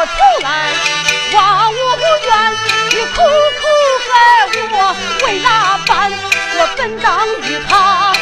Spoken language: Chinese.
我投来，话无怨，你苦苦害我，为哪般？我本当与他。